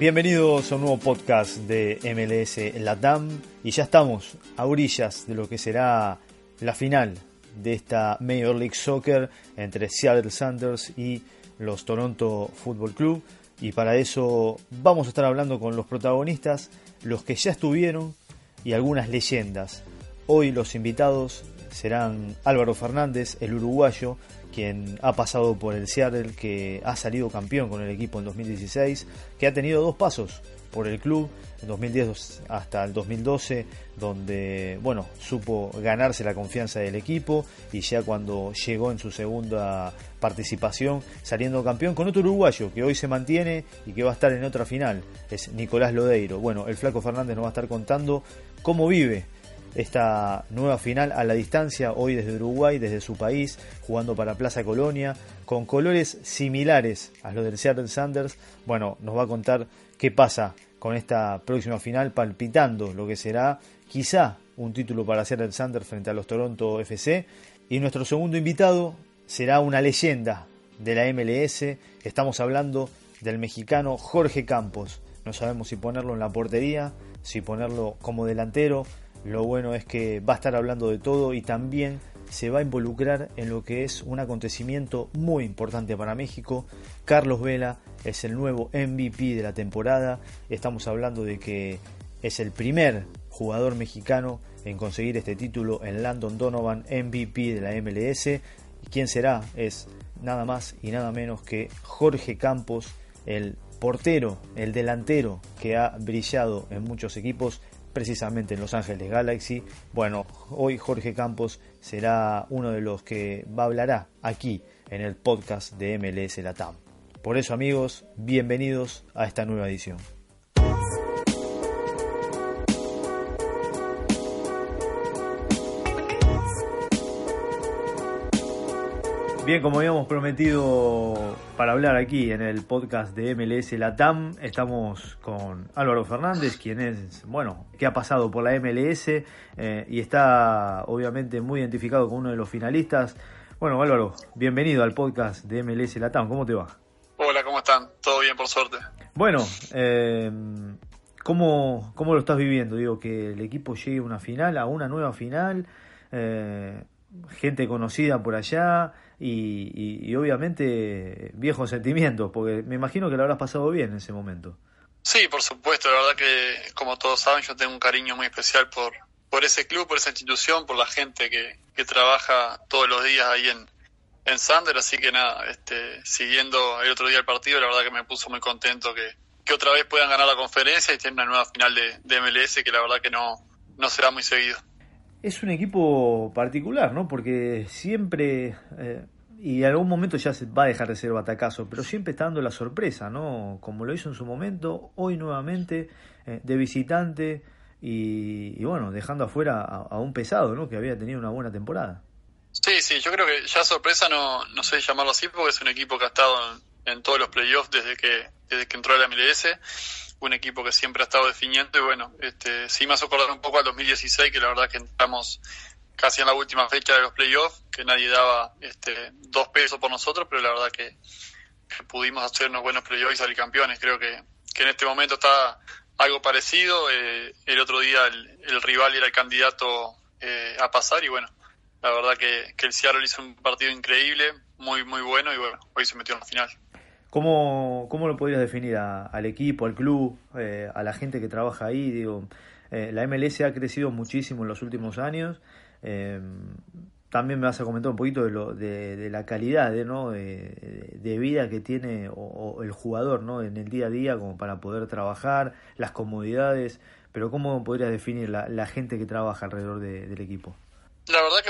Bienvenidos a un nuevo podcast de MLS Latam y ya estamos a orillas de lo que será la final de esta Major League Soccer entre Seattle Sanders y los Toronto Football Club y para eso vamos a estar hablando con los protagonistas, los que ya estuvieron y algunas leyendas. Hoy los invitados serán Álvaro Fernández, el uruguayo, quien ha pasado por el Seattle, que ha salido campeón con el equipo en 2016, que ha tenido dos pasos por el club, en 2010 hasta el 2012, donde bueno, supo ganarse la confianza del equipo y ya cuando llegó en su segunda participación saliendo campeón con otro uruguayo que hoy se mantiene y que va a estar en otra final, es Nicolás Lodeiro. Bueno, el Flaco Fernández nos va a estar contando cómo vive esta nueva final a la distancia, hoy desde Uruguay, desde su país, jugando para Plaza Colonia, con colores similares a los del Seattle Sanders. Bueno, nos va a contar qué pasa con esta próxima final, palpitando lo que será quizá un título para Seattle Sanders frente a los Toronto FC. Y nuestro segundo invitado será una leyenda de la MLS. Estamos hablando del mexicano Jorge Campos. No sabemos si ponerlo en la portería, si ponerlo como delantero, lo bueno es que va a estar hablando de todo y también se va a involucrar en lo que es un acontecimiento muy importante para México. Carlos Vela es el nuevo MVP de la temporada. Estamos hablando de que es el primer jugador mexicano en conseguir este título en Landon Donovan MVP de la MLS. ¿Y quién será? Es nada más y nada menos que Jorge Campos, el portero, el delantero que ha brillado en muchos equipos precisamente en Los Ángeles Galaxy. Bueno, hoy Jorge Campos será uno de los que va a hablar aquí en el podcast de MLS Latam. Por eso amigos, bienvenidos a esta nueva edición. Bien, como habíamos prometido para hablar aquí en el podcast de MLS Latam, estamos con Álvaro Fernández, quien es, bueno, que ha pasado por la MLS eh, y está obviamente muy identificado con uno de los finalistas. Bueno, Álvaro, bienvenido al podcast de MLS Latam, ¿cómo te va? Hola, ¿cómo están? Todo bien, por suerte. Bueno, eh, ¿cómo, ¿cómo, lo estás viviendo? Digo, que el equipo llegue a una final, a una nueva final, eh, gente conocida por allá y, obviamente viejos sentimientos, porque me imagino que lo habrás pasado bien en ese momento. Sí, por supuesto, la verdad que como todos saben yo tengo un cariño muy especial por, por ese club, por esa institución, por la gente que, que trabaja todos los días ahí en, en Sander, así que nada, este, siguiendo el otro día el partido, la verdad que me puso muy contento que, que otra vez puedan ganar la conferencia y tener una nueva final de, de MLS que la verdad que no, no será muy seguido es un equipo particular, ¿no? Porque siempre, eh, y en algún momento ya se va a dejar de ser batacazo, pero siempre está dando la sorpresa, ¿no? Como lo hizo en su momento, hoy nuevamente eh, de visitante y, bueno, dejando afuera a, un pesado, ¿no? Que había tenido una buena temporada. Sí, sí, yo creo que ya sorpresa no, no sé llamarlo así porque es un equipo que ha estado en, todos los playoffs desde que, desde que entró a la MLS un equipo que siempre ha estado definiendo y bueno, este, sí me hace acordar un poco al 2016 que la verdad que entramos casi en la última fecha de los playoffs, que nadie daba este, dos pesos por nosotros, pero la verdad que, pudimos hacer unos buenos playoffs y salir campeones. Creo que, que en este momento está algo parecido. Eh, el otro día el, rival era el candidato eh, a pasar y bueno, la verdad que, que el Seattle hizo un partido increíble, muy, muy bueno y bueno, hoy se metió en la final. ¿Cómo, cómo lo podrías definir al equipo, al club, eh, a la gente que trabaja ahí? Digo, eh, la MLS ha crecido muchísimo en los últimos años. Eh, también me vas a comentar un poquito de, lo, de, la calidad de, ¿no? de, vida que tiene el jugador ¿no? en el día a día como para poder trabajar, las comodidades, pero ¿cómo podrías definir la, gente que trabaja alrededor del equipo? La verdad que de,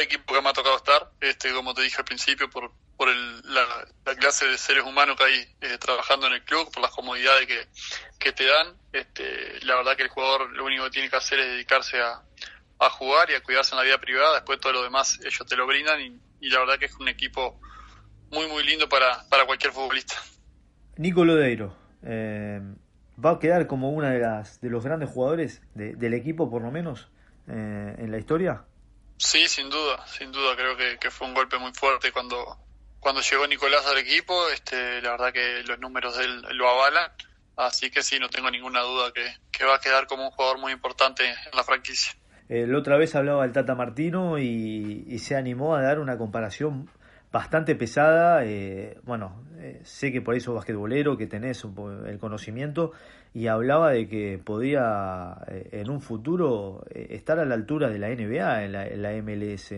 equipo que me ha tocado estar, este como te dije al principio, por, por la, clase de seres humanos que hay eh, trabajando en el club, por las comodidades que, que te dan. Este, la verdad que el jugador lo único que tiene que hacer es dedicarse a, a jugar y a cuidarse en la vida privada, después todo lo demás ellos te lo brindan y, la verdad que es un equipo muy muy lindo para, para cualquier futbolista. Nico Lodeiro, eh, ¿va a quedar como una de las de los grandes jugadores del equipo por lo menos eh, en la historia? Sí, sin duda, sin duda, creo que, que, fue un golpe muy fuerte cuando, cuando llegó Nicolás al equipo, este, la verdad que los números de él lo avalan, así que sí, no tengo ninguna duda que, que va a quedar como un jugador muy importante en la franquicia. Eh, la otra vez hablaba el Tata Martino y, se animó a dar una comparación bastante pesada. Eh, bueno, eh, sé que por eso basquetbolero, que tenés el conocimiento, y hablaba de que podía en un futuro estar a la altura de la NBA, en la, MLS.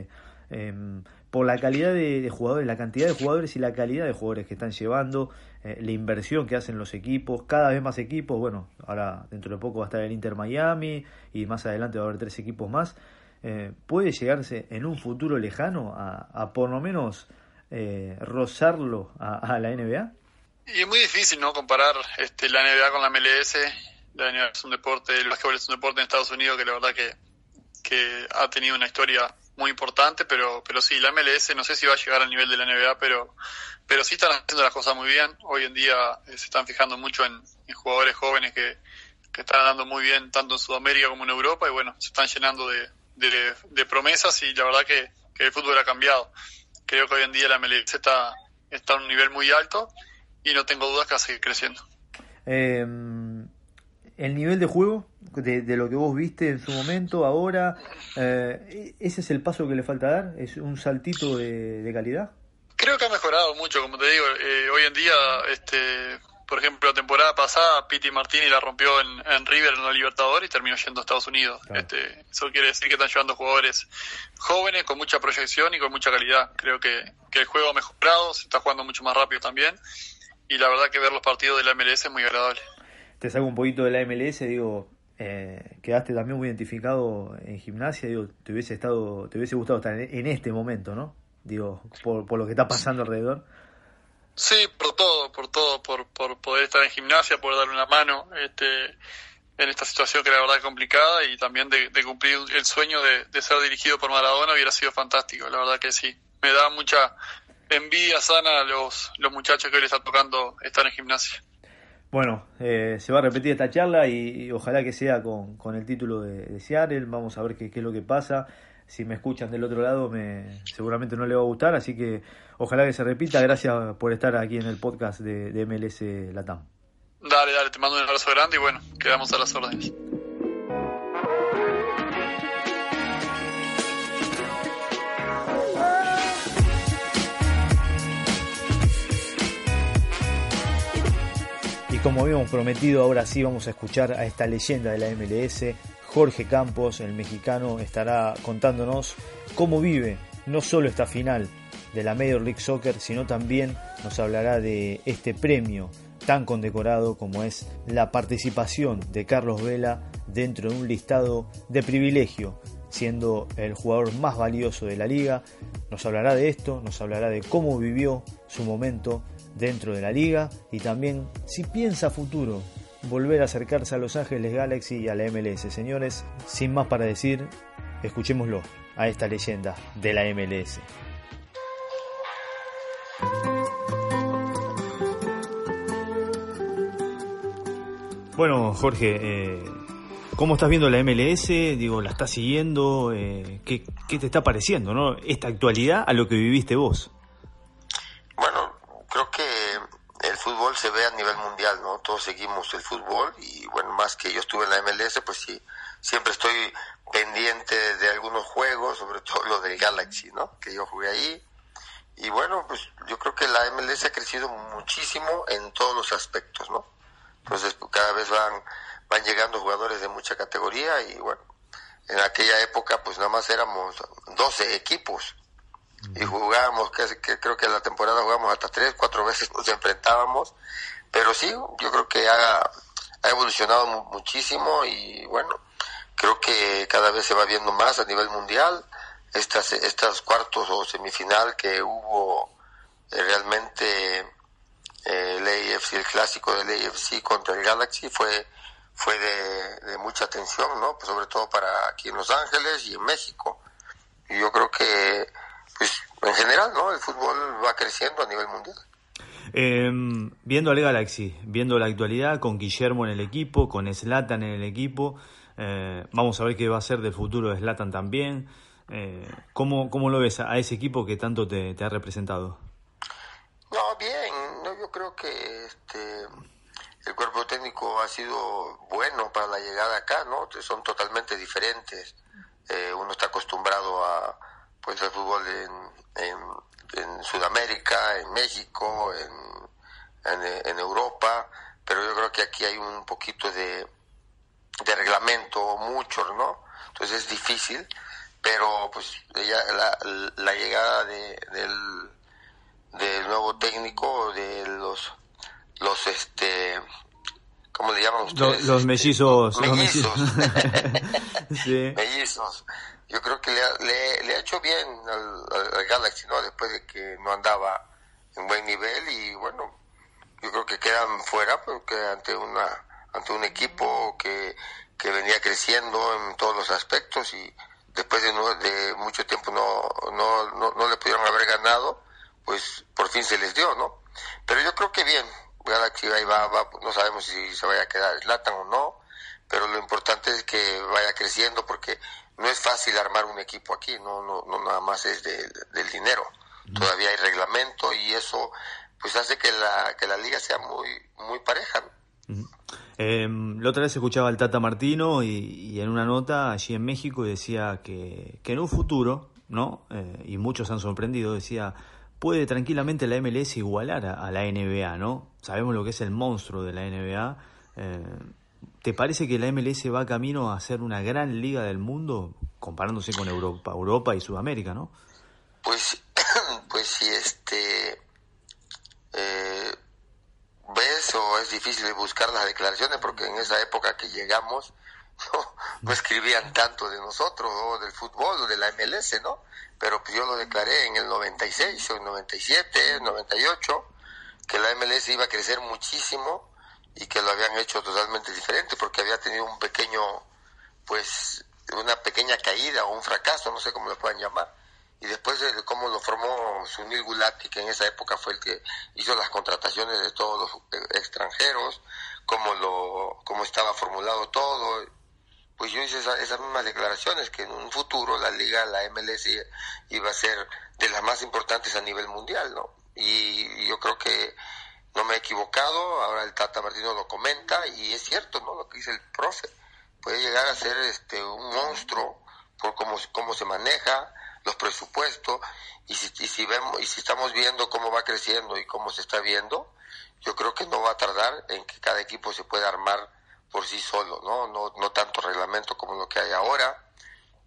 Em, por la calidad de, jugadores, la cantidad de jugadores y la calidad de jugadores que están llevando, la inversión que hacen los equipos, cada vez más equipos, bueno, ahora dentro de poco va a estar el Inter Miami y más adelante va a haber tres equipos más, eh, puede llegarse en un futuro lejano a, por lo menos eh, rozarlo a, la NBA? Y es muy difícil no comparar este, la NBA con la MLS. La NBA es un deporte, el básquetbol es un deporte en Estados Unidos que la verdad que, que ha tenido una historia muy importante, pero, pero sí, la MLS no sé si va a llegar al nivel de la NBA, pero, pero sí están haciendo las cosas muy bien. Hoy en día eh, se están fijando mucho en, jugadores jóvenes que, que, están andando muy bien tanto en Sudamérica como en Europa y bueno, se están llenando de, de, promesas y la verdad que, el fútbol ha cambiado. Creo que hoy en día la MLS está, está a un nivel muy alto y no tengo dudas que va a seguir creciendo. Eh, el nivel de juego de, lo que vos viste en su momento, ahora, eh, ¿ese es el paso que le falta dar? ¿Es un saltito de, calidad? Creo que ha mejorado mucho, como te digo. Eh, hoy en día, este, por ejemplo, la temporada pasada, Piti Martini la rompió en, River en la Libertadores y terminó yendo a Estados Unidos. Este, eso quiere decir que están llevando jugadores jóvenes con mucha proyección y con mucha calidad. Creo que, que el juego ha mejorado, se está jugando mucho más rápido también. Y la verdad que ver los partidos de la MLS es muy agradable te salgo un poquito de la MLS, digo, eh, quedaste también muy identificado en gimnasia, digo, te hubiese estado, te hubiese gustado estar en, este momento, ¿no? Digo, por, por, lo que está pasando alrededor. Sí, por todo, por todo, por, por poder estar en gimnasia, poder darle una mano, este, en esta situación que la verdad es complicada y también de, cumplir el sueño de, de, ser dirigido por Maradona hubiera sido fantástico, la verdad que sí. Me da mucha envidia sana a los, los muchachos que hoy les está tocando estar en gimnasia. Bueno, eh, se va a repetir esta charla y, ojalá que sea con, con el título de, Seattle. Vamos a ver qué, qué, es lo que pasa. Si me escuchan del otro lado, me, seguramente no le va a gustar. Así que ojalá que se repita. Gracias por estar aquí en el podcast de, de MLS Latam. Dale, dale, te mando un abrazo grande y bueno, quedamos a las órdenes. como habíamos prometido, ahora sí vamos a escuchar a esta leyenda de la MLS. Jorge Campos, el mexicano, estará contándonos cómo vive no solo esta final de la Major League Soccer, sino también nos hablará de este premio tan condecorado como es la participación de Carlos Vela dentro de un listado de privilegio, siendo el jugador más valioso de la liga. Nos hablará de esto, nos hablará de cómo vivió su momento dentro de la liga y también si piensa futuro volver a acercarse a Los Ángeles Galaxy y a la MLS. Señores, sin más para decir, escuchémoslo a esta leyenda de la MLS. Bueno, Jorge, eh, ¿cómo estás viendo la MLS? Digo, ¿la estás siguiendo? Eh, ¿qué, ¿qué, te está pareciendo, no? Esta actualidad a lo que viviste vos creo que fútbol se ve a nivel mundial, ¿no? Todos seguimos el fútbol y bueno, más que yo estuve en la MLS, pues sí, siempre estoy pendiente de algunos juegos, sobre todo lo del Galaxy, ¿no? Que yo jugué ahí. Y bueno, pues yo creo que la MLS ha crecido muchísimo en todos los aspectos, ¿no? Entonces pues, cada vez van, van llegando jugadores de mucha categoría y bueno, en aquella época pues nada más éramos 12 equipos y jugábamos, que, creo que la temporada jugamos hasta tres, cuatro veces nos enfrentábamos, pero sí, yo creo que ha, ha evolucionado muchísimo y bueno, creo que cada vez se va viendo más a nivel mundial. Estas, estas cuartos o semifinal que hubo eh, realmente eh, el AFC, el clásico del AFC contra el Galaxy fue fue de, mucha atención, ¿no? Pues sobre todo para aquí en Los Ángeles y en México. Y yo creo que, pues en general, ¿no? El fútbol va creciendo a nivel mundial. Em, viendo al Galaxy, viendo la actualidad con Guillermo en el equipo, con Slatan en el equipo, eh, vamos a ver qué va a ser del futuro de Slatan también. Eh, ¿cómo, ¿Cómo lo ves a ese equipo que tanto te, te ha representado? No, bien, no, yo creo que este, el cuerpo técnico ha sido bueno para la llegada acá, ¿no? Son totalmente diferentes. Eh, uno está acostumbrado a pues al fútbol en, en, Sudamérica, en México, en, en, Europa, pero yo creo que aquí hay un poquito de, de reglamento, mucho, ¿no? Entonces es difícil, pero pues la, la llegada de, del, del nuevo técnico, de los los este ¿cómo le llaman ustedes? Los, mellizos. Mellizos. mellizos. Yo creo que le le, ha hecho bien al, Galaxy, ¿no? Después de que no andaba en buen nivel y bueno, yo creo que quedan fuera porque ante una ante un equipo que, que venía creciendo en todos los aspectos y después de, de mucho tiempo no, no, no, no le pudieron haber ganado, pues por fin se les dio, ¿no? Pero yo creo que bien, Galaxy ahí va, no sabemos si se vaya a quedar Slatan o no, pero lo importante es que vaya creciendo porque no es fácil armar un equipo aquí, no, no, no nada más es del dinero. Todavía hay reglamento y eso pues hace que la, que la liga sea muy, muy pareja. Em, la otra vez escuchaba al Tata Martino y, en una nota allí en México decía que, que en un futuro, ¿no? Eh, y muchos han sorprendido, decía, puede tranquilamente la MLS igualar a, la NBA, ¿no? Sabemos lo que es el monstruo de la NBA. Eh, ¿Te parece que la MLS va camino a ser una gran liga del mundo comparándose con Europa, Europa y Sudamérica, no? Pues, pues sí, este, eh, ves o es difícil buscar las declaraciones porque en esa época que llegamos no, escribían tanto de nosotros o del fútbol o de la MLS, ¿no? Pero pues yo lo declaré en el 96 o el 97, 98, que la MLS iba a crecer muchísimo y que lo habían hecho totalmente diferente porque había tenido un pequeño, pues, una pequeña caída o un fracaso, no sé cómo lo puedan llamar. Y después de cómo lo formó Sunil Gulati, que en esa época fue el que hizo las contrataciones de todos los extranjeros, cómo, lo, cómo estaba formulado todo, pues yo hice esas mismas declaraciones, que en un futuro la liga, la MLS, iba a ser de las más importantes a nivel mundial, ¿no? Y yo creo que no me he equivocado, ahora el Tata Martino lo comenta, y es cierto, ¿no? Lo que dice el profe, puede llegar a ser este un monstruo por cómo, cómo se maneja, los presupuestos, y si, y si vemos, y si estamos viendo cómo va creciendo y cómo se está viendo, yo creo que no va a tardar en que cada equipo se pueda armar por sí solo, ¿no? No, no tanto reglamento como lo que hay ahora.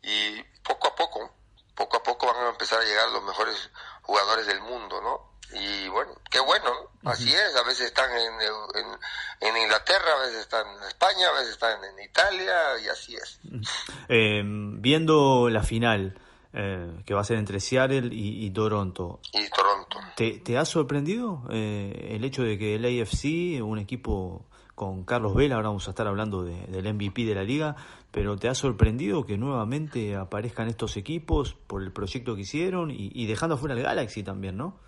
Y poco a poco, poco a poco van a empezar a llegar los mejores jugadores del mundo, ¿no? Y bueno, qué bueno, así es, a veces están en, en, Inglaterra, a veces están en España, a veces están en Italia, y así es. Eh, viendo la final, eh, que va a ser entre Seattle y, Toronto. Y Toronto. ¿Te, te ha sorprendido eh, el hecho de que el AFC, un equipo con Carlos Vela, ahora vamos a estar hablando del MVP de la liga, pero ¿te ha sorprendido que nuevamente aparezcan estos equipos por el proyecto que hicieron y, dejando fuera el Galaxy también, no?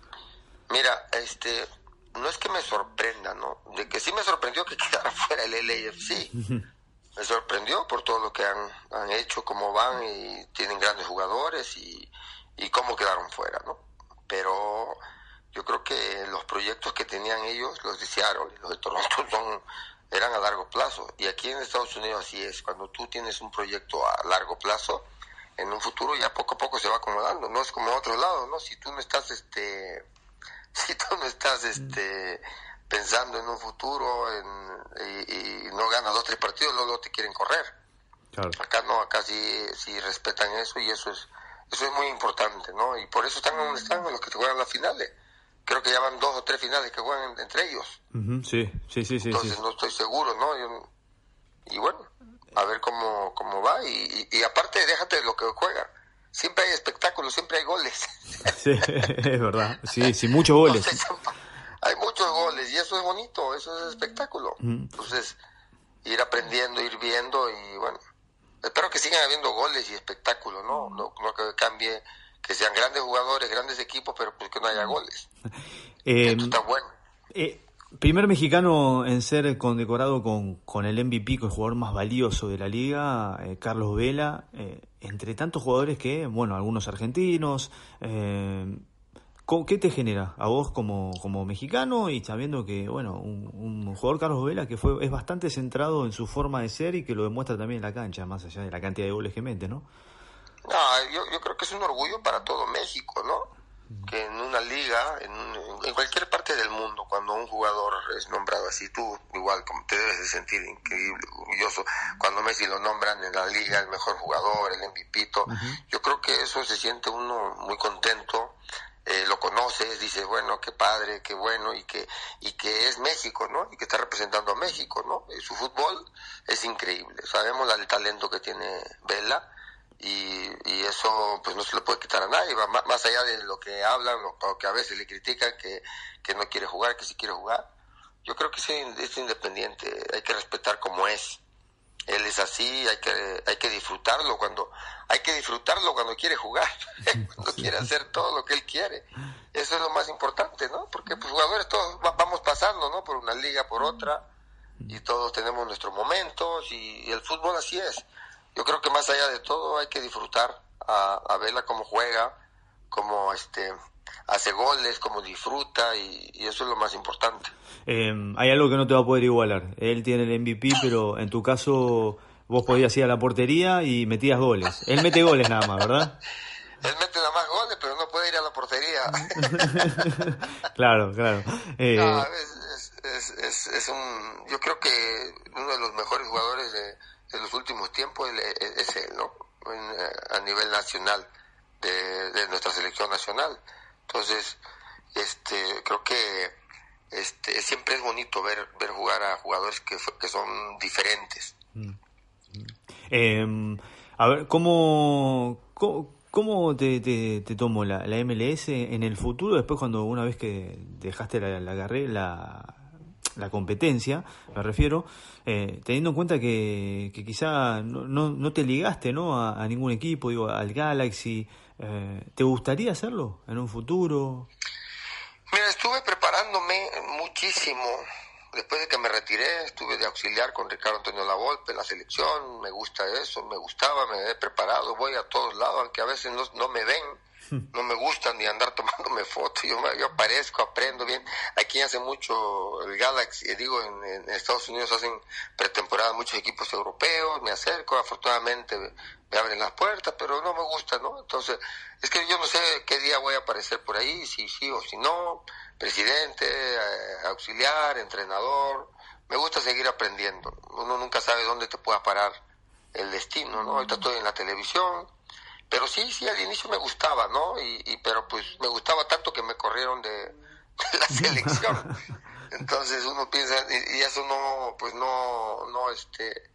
Mira, este, no es que me sorprenda, ¿no? De que sí me sorprendió que quedara fuera el LAFC. me sorprendió por todo lo que han, han hecho, cómo van y tienen grandes jugadores y, y cómo quedaron fuera, ¿no? Pero yo creo que los proyectos que tenían ellos, los de Seattle y los de Toronto, son, eran a largo plazo. Y aquí en Estados Unidos así es. Cuando tú tienes un proyecto a largo plazo, en un futuro ya poco a poco se va acomodando. No es como otro lado, ¿no? Si tú no estás, este, si tú no estás, este, pensando en un futuro y, no ganas dos tres partidos, luego te quieren correr. Acá no, acá sí, sí respetan eso y eso es, eso es muy importante, ¿no? Y por eso están donde están los que te juegan las finales creo que ya van dos o tres finales que juegan entre ellos. sí, sí, sí, sí. Entonces no estoy seguro, ¿no? y bueno. a ver cómo, cómo va y, y, aparte déjate de lo que juega. Siempre hay espectáculos, siempre hay goles. Sí, es verdad. Sí, sí, muchos goles. hay muchos goles y eso es bonito, eso es espectáculo. Entonces, ir aprendiendo, ir viendo y bueno, espero que sigan habiendo goles y espectáculos, ¿no? No, no que cambie, que sean grandes jugadores, grandes equipos, pero pues que no haya goles. Eh, está bueno. Eh, Primer mexicano en ser condecorado con, con el MVP, con el jugador más valioso de la liga, eh, Carlos Vela, eh, entre tantos jugadores que, bueno, algunos argentinos. ¿Qué te genera a vos como, como mexicano y sabiendo que, bueno, un, jugador Carlos Vela que fue es bastante centrado en su forma de ser y que lo demuestra también en la cancha, más allá de la cantidad de goles que mete, ¿no? No, yo, yo creo que es un orgullo para todo México, ¿no? que en una liga, en, en, cualquier parte del mundo, cuando un jugador es nombrado así, tú igual como te debes de sentir increíble, orgulloso, cuando Messi lo nombran en la liga el mejor jugador, el MVP, yo creo que eso se siente uno muy contento, eh, lo conoces, dices, bueno, qué padre, qué bueno, y que, y que es México, ¿no? Y que está representando a México, ¿no? Y su fútbol es increíble, sabemos el talento que tiene Vela, y, y, eso pues no se le puede quitar a nadie, va más allá de lo que hablan o que a veces le critican que, que no quiere jugar, que sí quiere jugar. Yo creo que sí, es independiente, hay que respetar como es. Él es así, hay que, hay que disfrutarlo cuando, hay que disfrutarlo cuando quiere jugar, cuando quiere hacer todo lo que él quiere. Eso es lo más importante, ¿no? Porque pues jugadores todos vamos pasando, ¿no? Por una liga, por otra, y todos tenemos nuestros momentos, y el fútbol así es yo creo que más allá de todo hay que disfrutar a, a Vela cómo juega, cómo este hace goles, cómo disfruta y, eso es lo más importante. Em, hay algo que no te va a poder igualar. Él tiene el MVP, pero en tu caso vos podías ir a la portería y metías goles. Él mete goles nada más, ¿verdad? Él mete nada más goles, pero no puede ir a la portería. claro, claro. Eh... es, es, es, un, yo creo que uno de los mejores jugadores de, de los últimos tiempos es él, ¿no? Eh, a nivel nacional, de, nuestra selección nacional. Entonces, este, creo que este, siempre es bonito ver, ver jugar a jugadores que, que son diferentes. Mm. Em, a ver, ¿cómo, cómo, te, te, tomó la, la, MLS en el futuro, después cuando una vez que dejaste la, la carrera, la, la competencia, me refiero, eh, teniendo en cuenta que, que quizá no, no, te ligaste ¿no? A, ningún equipo, digo, al Galaxy, eh, ¿te gustaría hacerlo en un futuro? Mira, estuve preparándome muchísimo. Después de que me retiré, estuve de auxiliar con Ricardo Antonio Lavolpe en la selección, me gusta eso, me gustaba, me he preparado, voy a todos lados, aunque a veces no, no me ven, no me gusta ni andar tomándome fotos, yo, yo aparezco, aprendo bien. Aquí hace mucho el Galaxy, eh, digo, en, Estados Unidos hacen pretemporada muchos equipos europeos, me acerco, afortunadamente me abren las puertas, pero no me gusta, ¿no? Entonces, es que yo no sé qué día voy a aparecer por ahí, si sí o si no, presidente, eh, auxiliar, entrenador, me gusta seguir aprendiendo, uno nunca sabe dónde te pueda parar el destino, ¿no? Ahorita estoy en la televisión, pero sí, sí, al inicio me gustaba, ¿no? Y, pero pues me gustaba tanto que me corrieron de, la selección. Entonces uno piensa, y, eso no, pues no, no, este,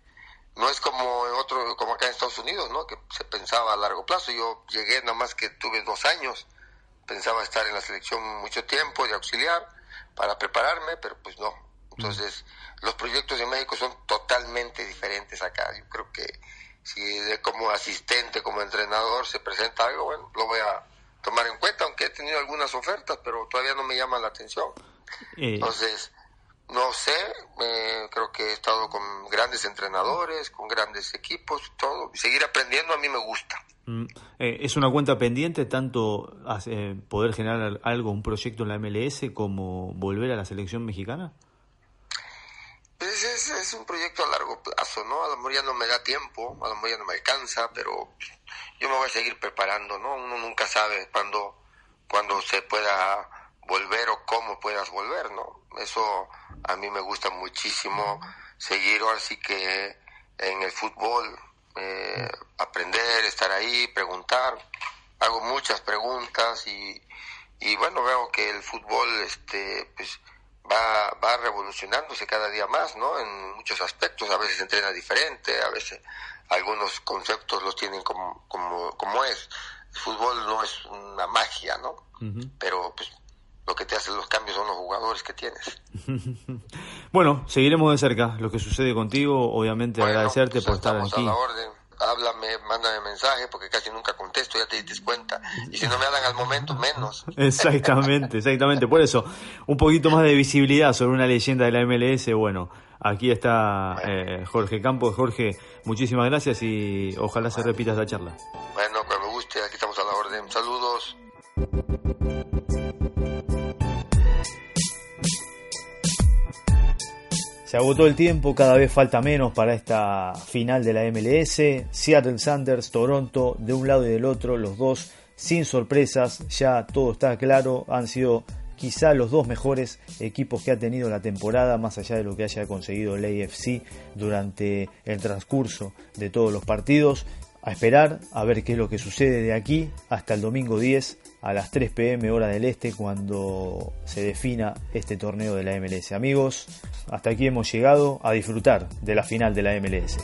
no es como otro, como acá en Estados Unidos, ¿no? Que se pensaba a largo plazo. Yo llegué nada más que tuve dos años, pensaba estar en la selección mucho tiempo de auxiliar para prepararme, pero pues no. Entonces, los proyectos de México son totalmente diferentes acá. Yo creo que si como asistente, como entrenador se presenta algo, bueno, lo voy a tomar en cuenta, aunque he tenido algunas ofertas, pero todavía no me llama la atención. Eh. Entonces, no sé, creo que he estado con grandes entrenadores, con grandes equipos, todo. Seguir aprendiendo a mí me gusta. Mm, eh, ¿Es una cuenta pendiente tanto eh, poder generar algo, un proyecto en la MLS, como volver a la selección mexicana? Pues es, es, un proyecto a largo plazo, ¿no? A lo mejor ya no me da tiempo, a lo mejor ya no me alcanza, pero yo me voy a seguir preparando, ¿no? Uno nunca sabe cuándo, cuándo se pueda volver o cómo puedas volver, ¿no? Eso a mí me gusta muchísimo, seguir así que en el fútbol, eh, aprender, estar ahí, preguntar. Hago muchas preguntas y, y bueno, veo que el fútbol, este, pues, va, va revolucionándose cada día más, ¿no? En muchos aspectos, a veces entrena diferente, a veces algunos conceptos los tienen como, como, como es. El fútbol no es una magia, ¿no? Pero pues lo que te hacen los cambios son los jugadores que tienes. bueno, seguiremos de cerca lo que sucede contigo, obviamente agradecerte pues por estar aquí. A la orden háblame, mándame mensaje, porque casi nunca contesto, ya te diste cuenta. Y si no me hablan al momento, menos. Exactamente, exactamente. Por eso, un poquito más de visibilidad sobre una leyenda de la MLS. Bueno, aquí está eh, Jorge Campos. Jorge, muchísimas gracias y ojalá se repita esta charla. Bueno, cuando guste, aquí estamos a la orden. Saludos. Se agotó el tiempo, cada vez falta menos para esta final de la MLS. Seattle Sanders, Toronto, de un lado y del otro, los dos sin sorpresas, ya todo está claro, han sido quizá los dos mejores equipos que ha tenido la temporada, más allá de lo que haya conseguido el AFC durante el transcurso de todos los partidos. A esperar a ver qué es lo que sucede de aquí hasta el domingo 10 a las 3 pm hora del este cuando se defina este torneo de la MLS. Amigos, hasta aquí hemos llegado a disfrutar de la final de la MLS.